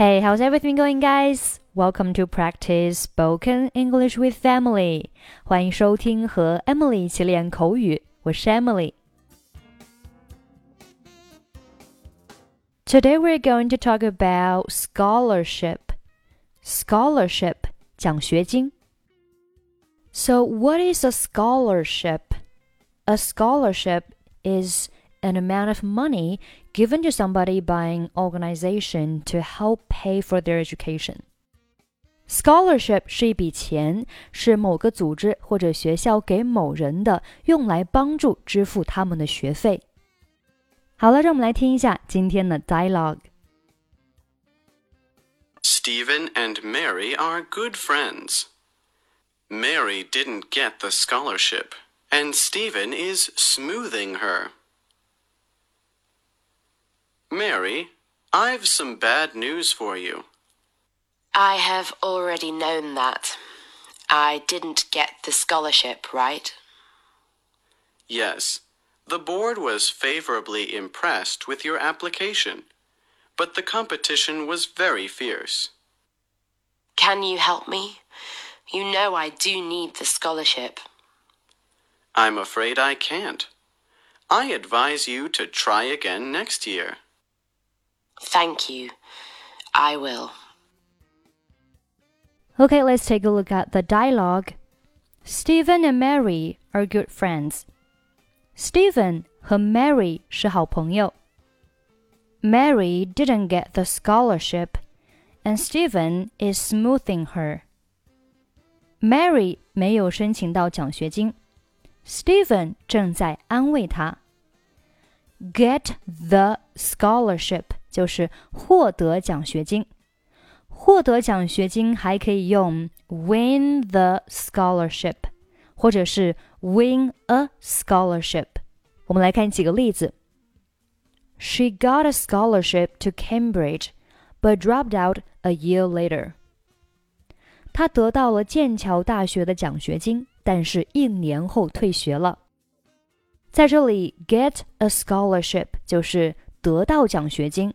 Hey, how's everything going, guys? Welcome to practice spoken English with Emily. 欢迎收听和 Emily 一起练口语，我是 Emily。Today we're going to talk about scholarship. Scholarship 奖学金。So what is a scholarship? A scholarship is an amount of money given to somebody by an organization to help pay for their education. Scholarship 是一笔钱，是某个组织或者学校给某人的，用来帮助支付他们的学费。好了，让我们来听一下今天的 dialogue。Steven and Mary are good friends. Mary didn't get the scholarship, and Steven is smoothing her. Mary, I've some bad news for you. I have already known that. I didn't get the scholarship, right? Yes, the board was favorably impressed with your application, but the competition was very fierce. Can you help me? You know I do need the scholarship. I'm afraid I can't. I advise you to try again next year. Thank you. I will. Okay, let's take a look at the dialogue. Steven and Mary are good friends. Steven 和 Mary Mary didn't get the scholarship, and Steven is smoothing her. Mary 没有申请到奖学金，Steven 正在安慰她。Get the scholarship 就是获得奖学金。获得奖学金还可以用 win the scholarship，或者是 win a scholarship。我们来看几个例子。She got a scholarship to Cambridge, but dropped out a year later. 她得到了剑桥大学的奖学金，但是一年后退学了。在这里，get a scholarship 就是得到奖学金。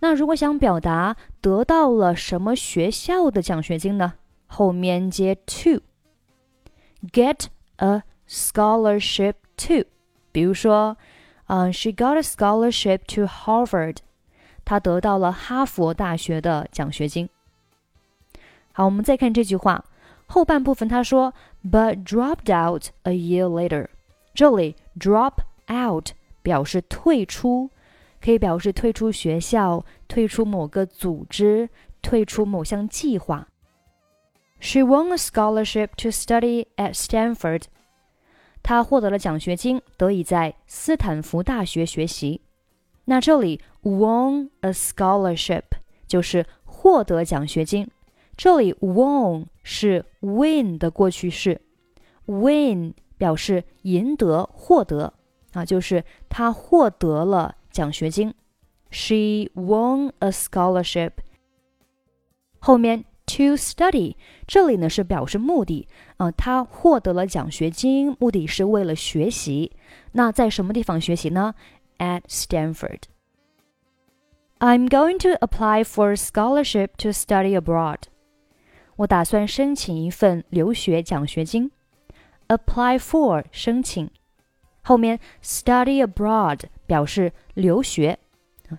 那如果想表达得到了什么学校的奖学金呢？后面接 to，get a scholarship to。比如说，嗯、，She got a scholarship to Harvard，她得到了哈佛大学的奖学金。好，我们再看这句话后半部分，他说，but dropped out a year later。这里 drop out 表示退出。可以表示退出学校、退出某个组织、退出某项计划。She won a scholarship to study at Stanford。她获得了奖学金，得以在斯坦福大学学习。那这里 won a scholarship 就是获得奖学金。这里 won 是 win 的过去式，win 表示赢得、获得啊，就是他获得了。奖学金，She won a scholarship。后面 to study 这里呢是表示目的啊、呃，她获得了奖学金，目的是为了学习。那在什么地方学习呢？At Stanford。I'm going to apply for a scholarship to study abroad。我打算申请一份留学奖学金。Apply for 申请，后面 study abroad 表示留学，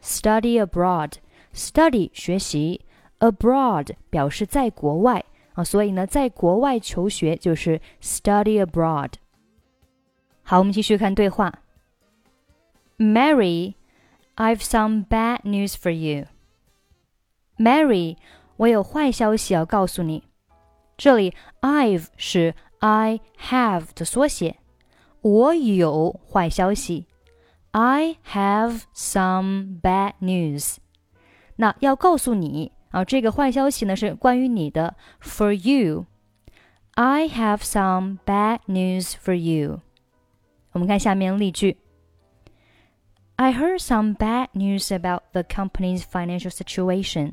study abroad，study 学习，abroad 表示在国外啊，所以呢，在国外求学就是 study abroad。好，我们继续看对话。Mary, I've some bad news for you. Mary，我有坏消息要告诉你。这里 I've 是 I have 的缩写，我有坏消息。 I have some bad news。那要告诉你啊，这个坏消息呢是关于你的。For you, I have some bad news for you。我们看下面例句。I heard some bad news about the company's financial situation。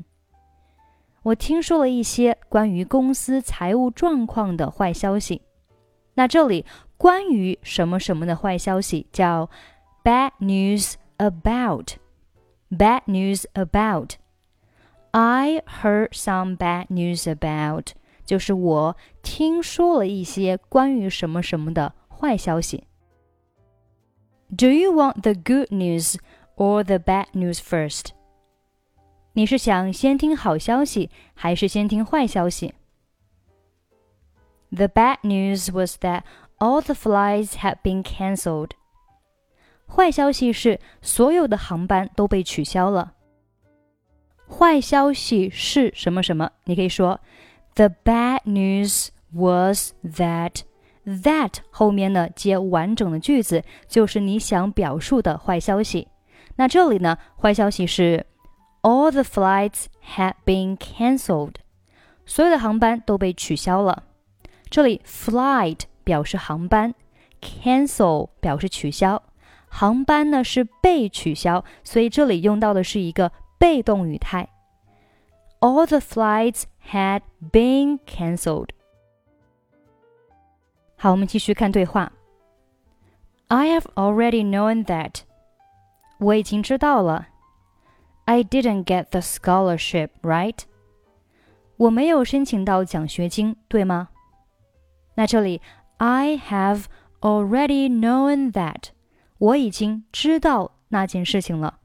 我听说了一些关于公司财务状况的坏消息。那这里关于什么什么的坏消息叫 bad news about. Bad news about. I heard some bad news about，就是我听说了一些关于什么什么的坏消息。Do you want the good news or the bad news first？你是想先听好消息，还是先听坏消息？The bad news was that all the flights had been cancelled. 坏消息是所有的航班都被取消了。坏消息是什么什么？你可以说，The bad news was that that 后面呢接完整的句子，就是你想表述的坏消息。那这里呢，坏消息是 All the flights had been cancelled，所有的航班都被取消了。这里 flight 表示航班，cancel 表示取消。航班呢是被取消，所以这里用到的是一个被动语态。All the flights had been cancelled。好，我们继续看对话。I have already known that。我已经知道了。I didn't get the scholarship, right？我没有申请到奖学金，对吗？那这里 I have already known that。 我已经知道那件事情了。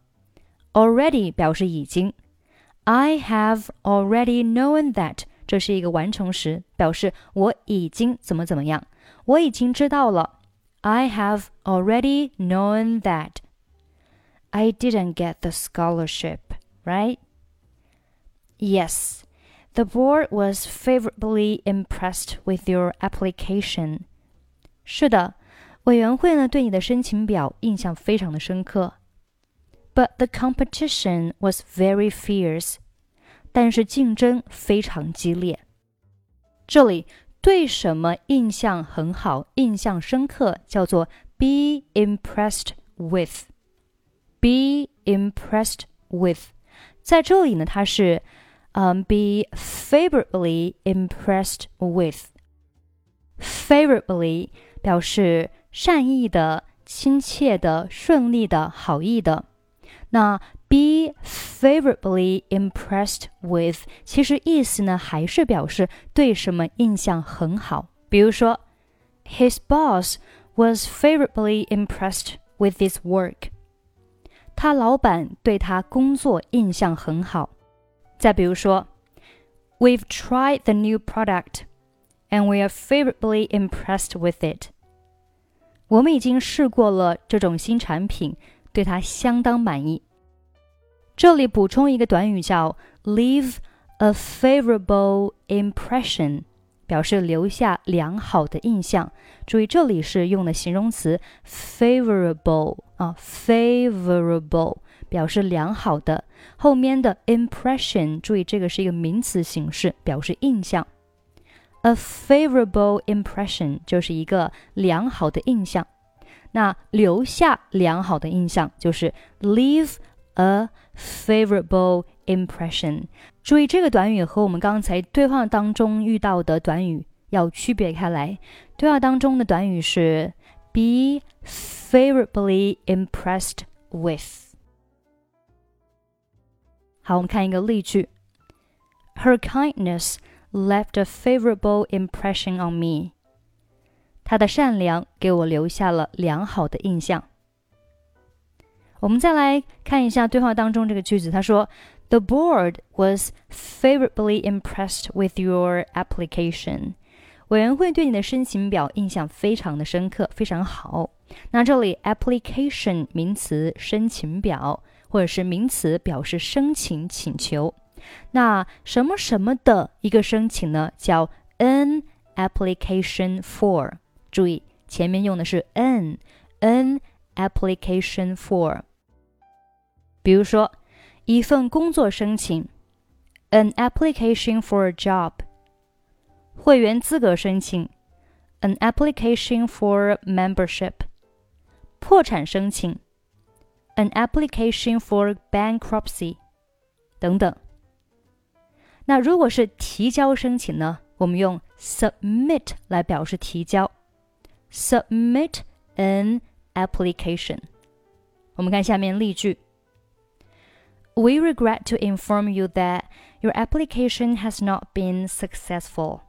Already 表示已经。I have already known that 这是一个完成时，表示我已经怎么怎么样。我已经知道了。I have already known that. I didn't get the scholarship, right? Yes. The board was favorably impressed with your application. 是的， 委员会呢对你的申请表印象非常的深刻，but the competition was very fierce，但是竞争非常激烈。这里对什么印象很好、印象深刻，叫做 be impressed with，be impressed with，在这里呢，它是嗯、um, be favorably impressed with，favorably 表示。 善意的、亲切的、顺利的、好意的。那 be favorably impressed with，其实意思呢还是表示对什么印象很好。比如说，His boss was favorably impressed with his work。他老板对他工作印象很好。再比如说，We've tried the new product and we are favorably impressed with it。 我们已经试过了这种新产品，对它相当满意。这里补充一个短语叫 leave a favorable impression，表示留下良好的印象。注意这里是用的形容词 favorable 啊，favorable 表示良好的。后面的 impression，注意这个是一个名词形式，表示印象。A favorable impression 就是一个良好的印象。那留下良好的印象就是 leave a favorable impression。注意这个短语和我们刚才对话当中遇到的短语要区别开来。对话当中的短语是 be favorably impressed with。好，我们看一个例句：Her kindness left a favorable impression on me. 他的善良给我留下了良好的印象。我们再来看一下对话当中这个句子，他说：“The board was favorably impressed with your application。”委员会对你的申请表印象非常的深刻，非常好。那这里 application 名词申请表，或者是名词表示申请请求。那什么什么的一个申请呢？叫 an application for。注意前面用的是 an，an application for。比如说一份工作申请，an application for a job。会员资格申请，an application for membership。破产申请，an application for bankruptcy。等等。 那如果是提交申请呢？我们用 submit 来表示提交，submit an application。我们看下面例句 We regret to inform you that your application has not been successful.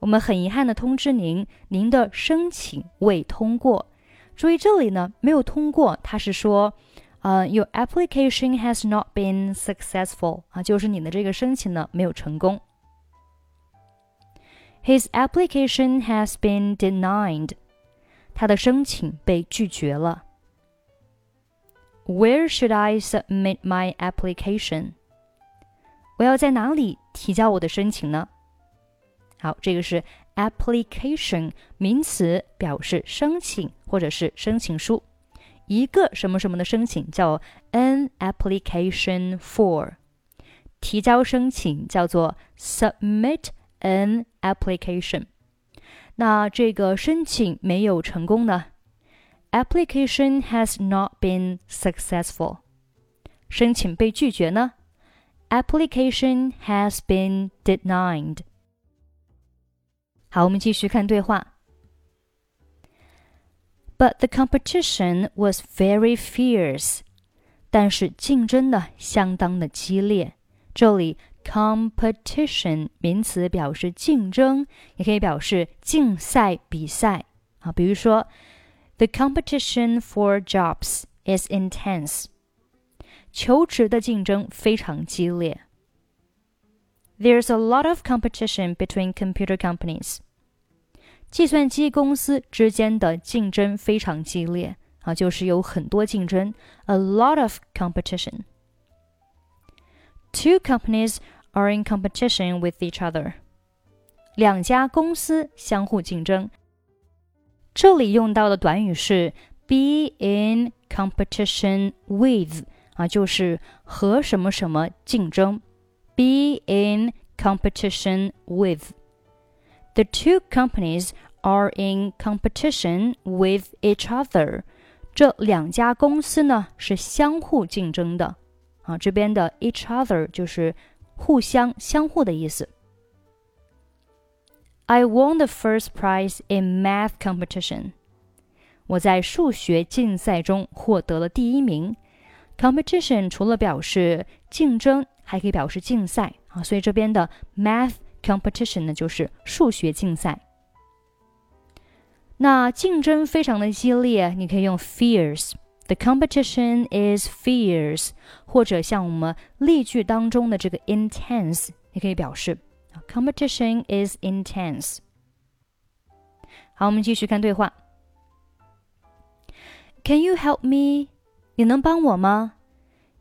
我们很遗憾的通知您，您的申请未通过。注意这里呢，没有通过，它是说，呃，your application has not been successful 啊，就是你的这个申请呢没有成功。His application has been denied. 他的申请被拒绝了。Where should I submit my application? 我要在哪里提交我的申请呢？好，这个是 application 名词，表示申请或者是申请书。一个什么什么的申请叫 an application for，提交申请叫做 submit an application。那这个申请没有成功呢？Application has not been successful。申请被拒绝呢？Application has been denied。好，我们继续看对话。 But the competition was very fierce。但是竞争呢，相当的激烈。这里 competition 名词表示竞争，也可以表示竞赛、比赛啊。比如说，The competition for jobs is intense。求职的竞争非常激烈。There's a lot of competition between computer companies。 计算机公司之间的竞争非常激烈啊，就是有很多竞争，a lot of competition。Two companies are in competition with each other. 两家公司相互竞争。这里用到的短语是 be in competition with 啊，就是和什么什么竞争。be in competition with. The two companies are in competition with each other. 这两家公司呢是相互竞争的。啊，这边的 each other 就是互相、相互的意思。I won the first prize in math competition。我在数学竞赛中获得了第一名。Competition 除了表示竞争，还可以表示竞赛啊，所以这边的 math competition 呢就是数学竞赛。那竞争非常的激烈，你可以用 fierce。The competition is fierce，或者像我们例句当中的这个 intense，也可以表示 competition is intense。好，我们继续看对话。Can you help me？你能帮我吗？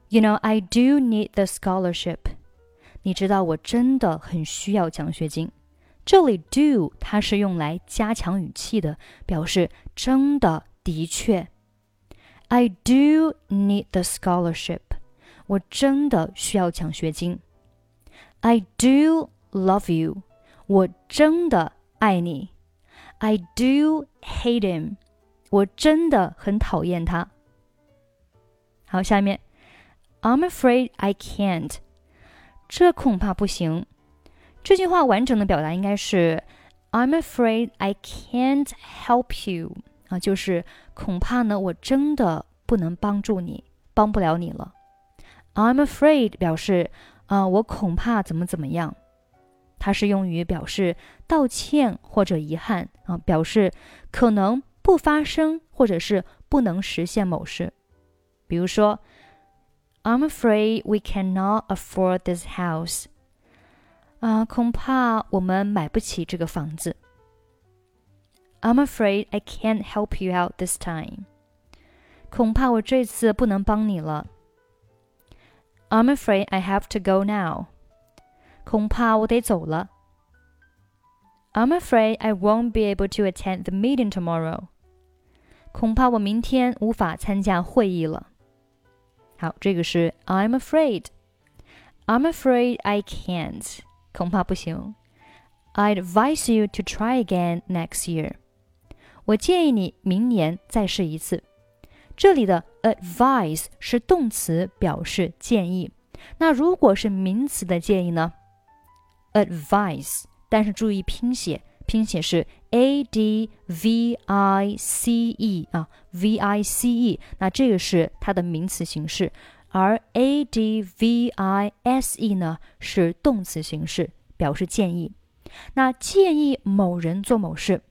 You know I do need the scholarship。你知道我真的很需要奖学金。 这里 do 它是用来加强语气的，表示真的、的确。I do need the scholarship. 我真的需要奖学金。I do love you. 我真的爱你。I do hate him. 我真的很讨厌他。好，下面，I'm afraid I can't. 这恐怕不行。这句话完整的表达应该是，I'm afraid I can't help you. 啊，就是恐怕呢，我真的不能帮助你，帮不了你了。I'm afraid 表示啊，我恐怕怎么怎么样，它是用于表示道歉或者遗憾啊，表示可能不发生或者是不能实现某事。比如说，I'm afraid we cannot afford this house。啊，恐怕我们买不起这个房子。I'm afraid I can't help you out this time. 恐怕我这次不能帮你了。I'm afraid I have to go now. 恐怕我得走了。I'm afraid I won't be able to attend the meeting tomorrow. 恐怕我明天无法参加会议了。好，这个是 I'm afraid. I'm afraid I can't. 恐怕不行。I advise you to try again next year. 我建议你明年再试一次。这里的 advise 是动词，表示建议。那如果是名词的建议呢？advise，但是注意拼写，拼写是 a d v i c e 啊，v i c e。那这个是它的名词形式。而 advise 呢是动词形式，表示建议。那建议某人做某事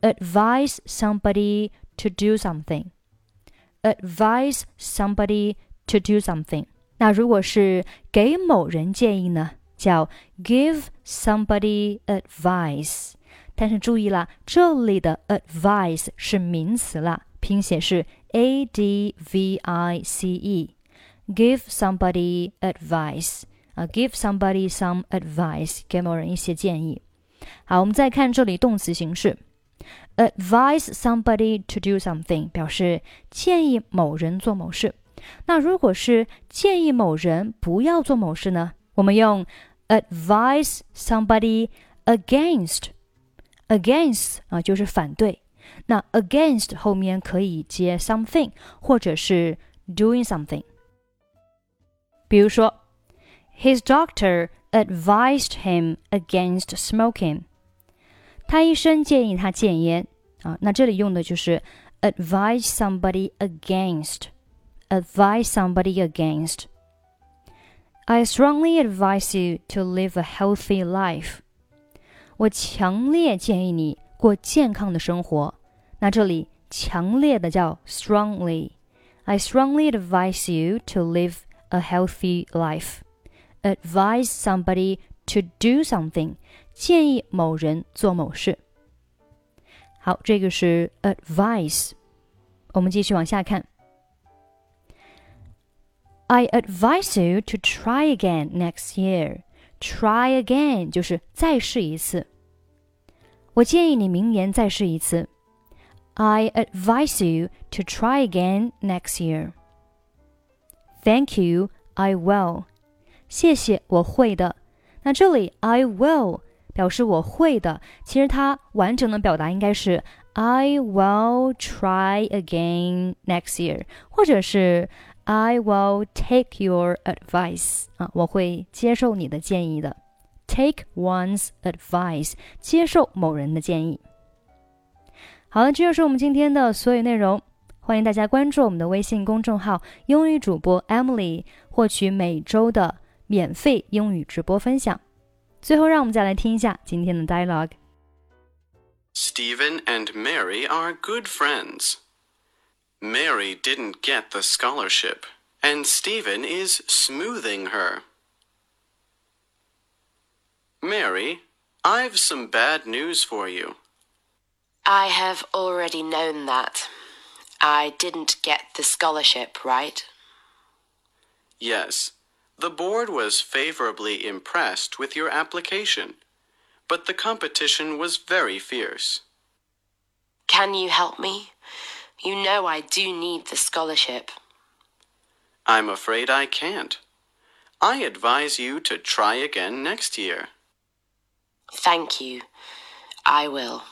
，advise somebody to do something。advise somebody to do something。那如果是给某人建议呢，叫 give somebody advice。但是注意啦，这里的 advice 是名词啦，拼写是 a d v i c e。Give somebody advice 啊，give somebody some advice，给某人一些建议。好，我们再看这里动词形式，advise somebody to do something 表示建议某人做某事。那如果是建议某人不要做某事呢？我们用 advise somebody against against 啊，就是反对。那 against 后面可以接 something 或者是 doing something。比如说，His doctor advised him against smoking。他医生建议他戒烟啊。那这里用的就是 advise somebody against。advise somebody against. I strongly advise you to live a healthy life. 我强烈建议你过健康的生活。那这里强烈的叫 strongly。I strongly advise you to live a healthy life. Advise somebody to do something. 建议某人做某事。好，这个是 advice。我们继续往下看。I advise you to try again next year. Try again 就是再试一次。我建议你明年再试一次。I advise you to try again next year. Thank you, I will. 谢谢，我会的。那这里 I will 表示我会的，其实它完整的表达应该是 I will try again next year，或者是 I will take your advice 啊，我会接受你的建议的。Take one's advice，接受某人的建议。好了，这就是我们今天的所有内容。欢迎大家关注我们的微信公众号“英语主播 Emily”，获取每周的免费英语直播分享。最后，让我们再来听一下今天的 dialogue。Steven and Mary are good friends. Mary didn't get the scholarship, and Steven is smoothing her. Mary, I've some bad news for you. I have already known that. I didn't get the scholarship, right? Yes, the board was favorably impressed with your application, but the competition was very fierce. Can you help me? You know I do need the scholarship. I'm afraid I can't. I advise you to try again next year. Thank you. I will.